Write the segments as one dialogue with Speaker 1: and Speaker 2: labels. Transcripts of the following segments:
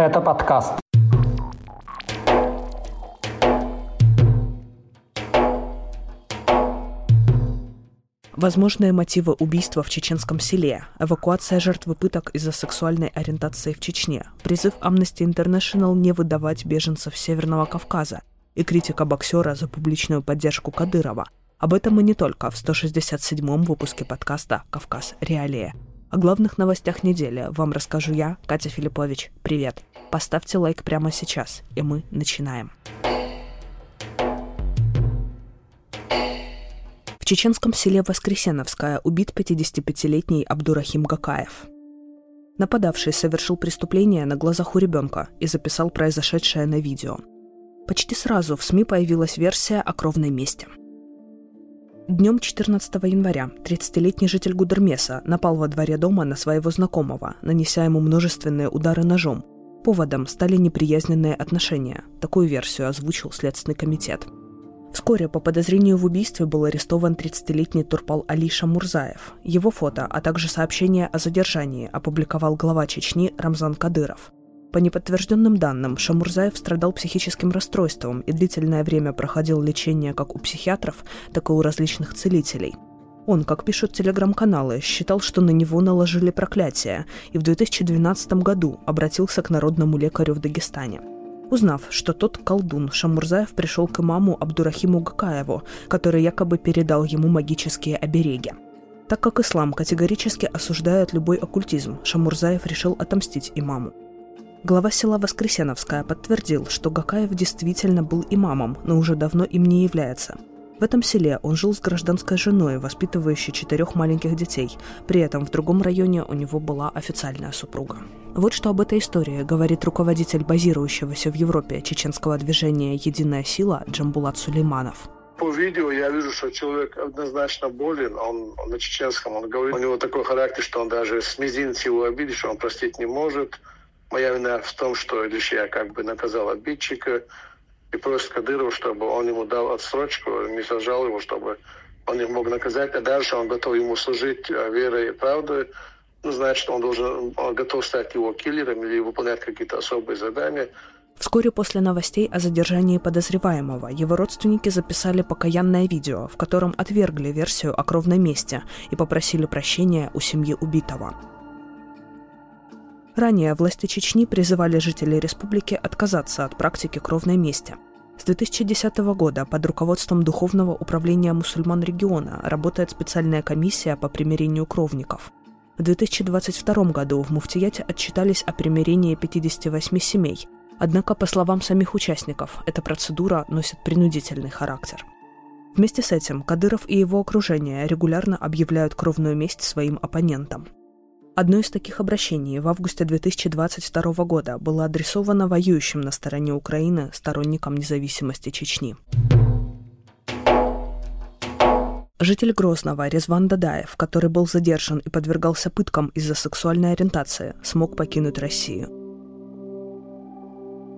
Speaker 1: Это подкаст.
Speaker 2: Возможные мотивы убийства в чеченском селе, эвакуация жертвы пыток из-за сексуальной ориентации в Чечне, призыв Amnesty International не выдавать беженцев Северного Кавказа и критика боксера за публичную поддержку Кадырова. Об этом и не только в 167-м выпуске подкаста «Кавказ. Реалия». О главных новостях недели вам расскажу я, Катя Филиппович. Привет! Поставьте лайк прямо сейчас, и мы начинаем. чеченском селе Воскресеновское убит 55-летний Абдурахим Гакаев. Нападавший совершил преступление на глазах у ребенка и записал произошедшее на видео. Почти сразу в СМИ появилась версия о кровной мести. Днем 14 января 30-летний житель Гудермеса напал во дворе дома на своего знакомого, нанеся ему множественные удары ножом. Поводом стали неприязненные отношения. Такую версию озвучил Следственный комитет – Вскоре по подозрению в убийстве был арестован 30-летний Турпал Алиша Мурзаев. Его фото, а также сообщение о задержании опубликовал глава Чечни Рамзан Кадыров. По неподтвержденным данным, Шамурзаев страдал психическим расстройством и длительное время проходил лечение как у психиатров, так и у различных целителей. Он, как пишут телеграм-каналы, считал, что на него наложили проклятие, и в 2012 году обратился к народному лекарю в Дагестане – Узнав, что тот колдун Шамурзаев пришел к имаму Абдурахиму Гакаеву, который якобы передал ему магические обереги. Так как ислам категорически осуждает любой оккультизм, Шамурзаев решил отомстить имаму. Глава села Воскресеновская подтвердил, что Гакаев действительно был имамом, но уже давно им не является – в этом селе он жил с гражданской женой, воспитывающей четырех маленьких детей. При этом в другом районе у него была официальная супруга. Вот что об этой истории говорит руководитель базирующегося в Европе чеченского движения «Единая сила» Джамбулат Сулейманов
Speaker 3: по видео я вижу, что человек однозначно болен. Он, он на чеченском, он говорит, у него такой характер, что он даже с мизинца его обидишь, он простить не может. Моя вина в том, что лишь я как бы наказал обидчика и просит Кадырова, чтобы он ему дал отсрочку, не сажал его, чтобы он их мог наказать, а дальше он готов ему служить э, верой и правдой, ну, значит, он должен, он готов стать его киллером или выполнять какие-то особые задания.
Speaker 2: Вскоре после новостей о задержании подозреваемого его родственники записали покаянное видео, в котором отвергли версию о кровной мести и попросили прощения у семьи убитого. Ранее власти Чечни призывали жителей республики отказаться от практики кровной мести. С 2010 года под руководством Духовного управления мусульман региона работает специальная комиссия по примирению кровников. В 2022 году в Муфтияте отчитались о примирении 58 семей. Однако, по словам самих участников, эта процедура носит принудительный характер. Вместе с этим Кадыров и его окружение регулярно объявляют кровную месть своим оппонентам – Одно из таких обращений в августе 2022 года было адресовано воюющим на стороне Украины сторонникам независимости Чечни. Житель Грозного Резван Дадаев, который был задержан и подвергался пыткам из-за сексуальной ориентации, смог покинуть Россию.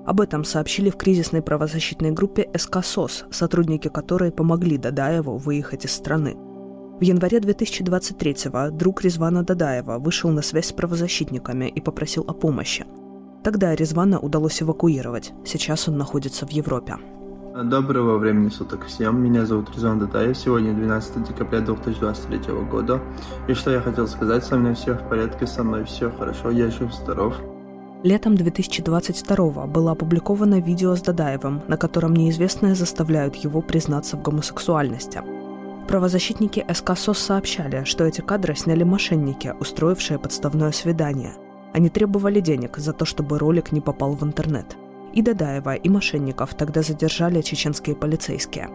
Speaker 2: Об этом сообщили в кризисной правозащитной группе СК сотрудники которой помогли Дадаеву выехать из страны – в январе 2023-го друг Резвана Дадаева вышел на связь с правозащитниками и попросил о помощи. Тогда Резвана удалось эвакуировать. Сейчас он находится в Европе.
Speaker 4: Доброго времени суток всем. Меня зовут Резван Дадаев. Сегодня 12 декабря 2023 года. И что я хотел сказать, со мной все в порядке, со мной все хорошо, я жив, здоров.
Speaker 2: Летом 2022 было опубликовано видео с Дадаевым, на котором неизвестные заставляют его признаться в гомосексуальности – Правозащитники СК СОС сообщали, что эти кадры сняли мошенники, устроившие подставное свидание. Они требовали денег за то, чтобы ролик не попал в интернет. И Дадаева, и мошенников тогда задержали чеченские полицейские.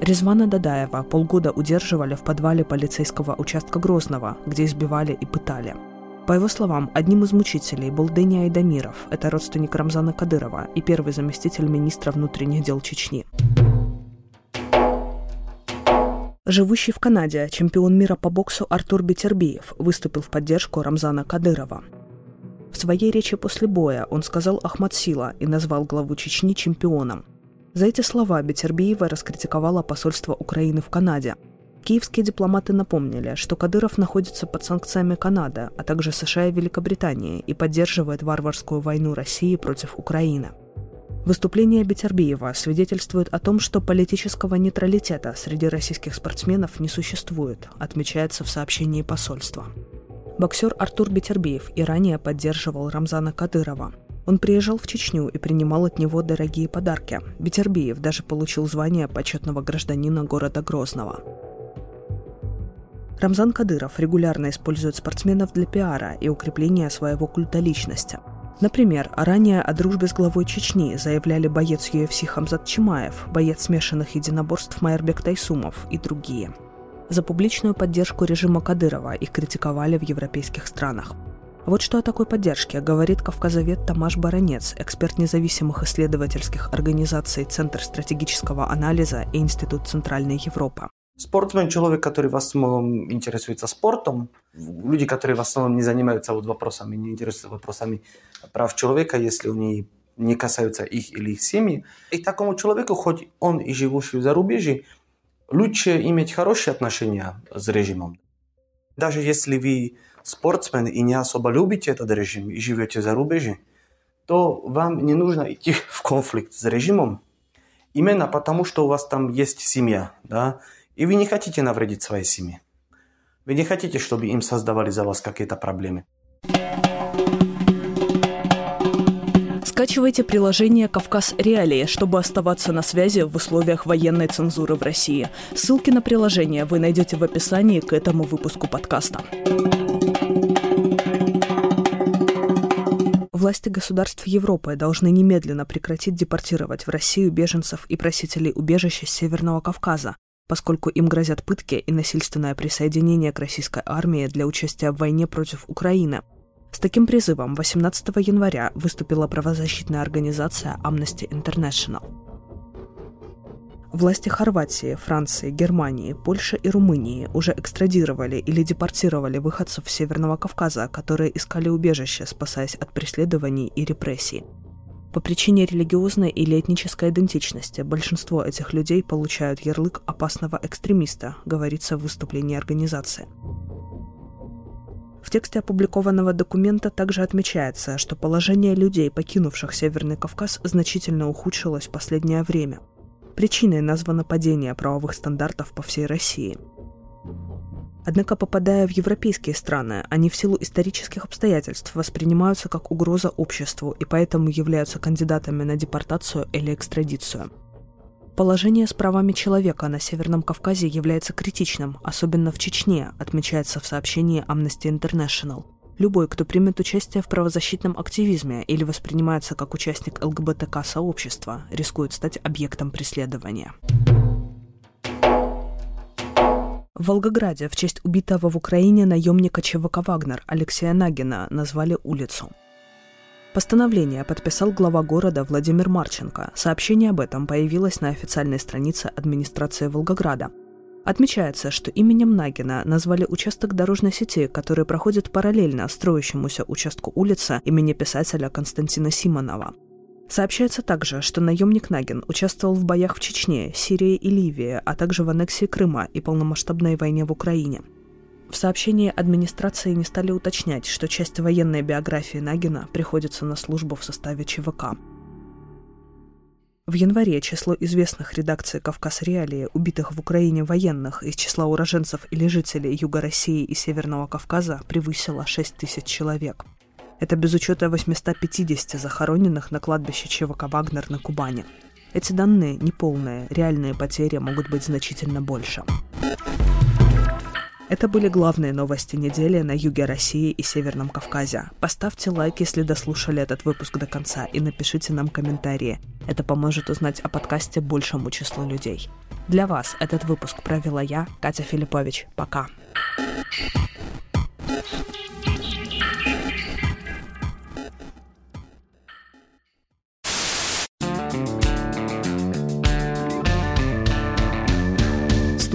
Speaker 2: Резвана Дадаева полгода удерживали в подвале полицейского участка Грозного, где избивали и пытали. По его словам, одним из мучителей был Дэни Айдамиров, это родственник Рамзана Кадырова и первый заместитель министра внутренних дел Чечни. Живущий в Канаде чемпион мира по боксу Артур Бетербиев выступил в поддержку Рамзана Кадырова. В своей речи после боя он сказал Ахмад Сила и назвал главу Чечни чемпионом. За эти слова Бетербиева раскритиковала посольство Украины в Канаде. Киевские дипломаты напомнили, что Кадыров находится под санкциями Канады, а также США и Великобритании и поддерживает варварскую войну России против Украины. Выступление Бетербиева свидетельствует о том, что политического нейтралитета среди российских спортсменов не существует, отмечается в сообщении посольства. Боксер Артур Бетербиев и ранее поддерживал Рамзана Кадырова. Он приезжал в Чечню и принимал от него дорогие подарки. Бетербиев даже получил звание почетного гражданина города Грозного. Рамзан Кадыров регулярно использует спортсменов для пиара и укрепления своего культа личности. Например, ранее о дружбе с главой Чечни заявляли боец UFC Хамзат Чимаев, боец смешанных единоборств Майербек Тайсумов и другие. За публичную поддержку режима Кадырова их критиковали в европейских странах. Вот что о такой поддержке говорит кавказовед Тамаш Баранец, эксперт независимых исследовательских организаций Центр стратегического анализа и Институт Центральной Европы.
Speaker 1: Спортсмен – человек, который в основном интересуется спортом. Люди, которые в основном не занимаются вот вопросами, не интересуются вопросами прав человека, если они не касаются их или их семьи. И такому человеку, хоть он и живущий в зарубежье, лучше иметь хорошие отношения с режимом. Даже если вы спортсмен и не особо любите этот режим и живете в зарубежье, то вам не нужно идти в конфликт с режимом, именно потому, что у вас там есть семья, да, и вы не хотите навредить своей семье. Вы не хотите, чтобы им создавали за вас какие-то проблемы.
Speaker 2: Скачивайте приложение «Кавказ Реалии», чтобы оставаться на связи в условиях военной цензуры в России. Ссылки на приложение вы найдете в описании к этому выпуску подкаста. Власти государств Европы должны немедленно прекратить депортировать в Россию беженцев и просителей убежища с Северного Кавказа, поскольку им грозят пытки и насильственное присоединение к российской армии для участия в войне против Украины. С таким призывом 18 января выступила правозащитная организация Amnesty International. Власти Хорватии, Франции, Германии, Польши и Румынии уже экстрадировали или депортировали выходцев Северного Кавказа, которые искали убежище, спасаясь от преследований и репрессий. По причине религиозной или этнической идентичности большинство этих людей получают ярлык опасного экстремиста, говорится в выступлении организации. В тексте опубликованного документа также отмечается, что положение людей, покинувших Северный Кавказ, значительно ухудшилось в последнее время. Причиной названо падение правовых стандартов по всей России – Однако, попадая в европейские страны, они в силу исторических обстоятельств воспринимаются как угроза обществу и поэтому являются кандидатами на депортацию или экстрадицию. Положение с правами человека на Северном Кавказе является критичным, особенно в Чечне, отмечается в сообщении Amnesty International. Любой, кто примет участие в правозащитном активизме или воспринимается как участник ЛГБТК-сообщества, рискует стать объектом преследования. В Волгограде в честь убитого в Украине наемника ЧВК «Вагнер» Алексея Нагина назвали улицу. Постановление подписал глава города Владимир Марченко. Сообщение об этом появилось на официальной странице администрации Волгограда. Отмечается, что именем Нагина назвали участок дорожной сети, который проходит параллельно строящемуся участку улицы имени писателя Константина Симонова – Сообщается также, что наемник Нагин участвовал в боях в Чечне, Сирии и Ливии, а также в аннексии Крыма и полномасштабной войне в Украине. В сообщении администрации не стали уточнять, что часть военной биографии Нагина приходится на службу в составе ЧВК. В январе число известных редакций «Кавказ Реалии», убитых в Украине военных из числа уроженцев или жителей Юга России и Северного Кавказа превысило 6 тысяч человек – это без учета 850 захороненных на кладбище ЧВК «Вагнер» на Кубани. Эти данные неполные, реальные потери могут быть значительно больше. Это были главные новости недели на юге России и Северном Кавказе. Поставьте лайк, если дослушали этот выпуск до конца, и напишите нам комментарии. Это поможет узнать о подкасте большему числу людей. Для вас этот выпуск провела я, Катя Филиппович. Пока.